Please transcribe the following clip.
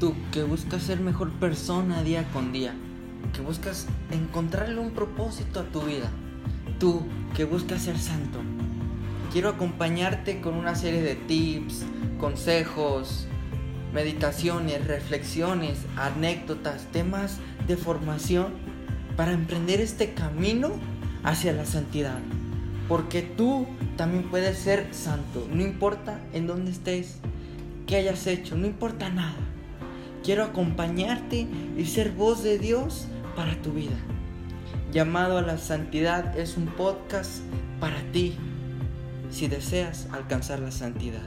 Tú que buscas ser mejor persona día con día, que buscas encontrarle un propósito a tu vida. Tú que buscas ser santo. Quiero acompañarte con una serie de tips, consejos, meditaciones, reflexiones, anécdotas, temas de formación para emprender este camino hacia la santidad. Porque tú también puedes ser santo, no importa en dónde estés, qué hayas hecho, no importa nada. Quiero acompañarte y ser voz de Dios para tu vida. Llamado a la santidad es un podcast para ti si deseas alcanzar la santidad.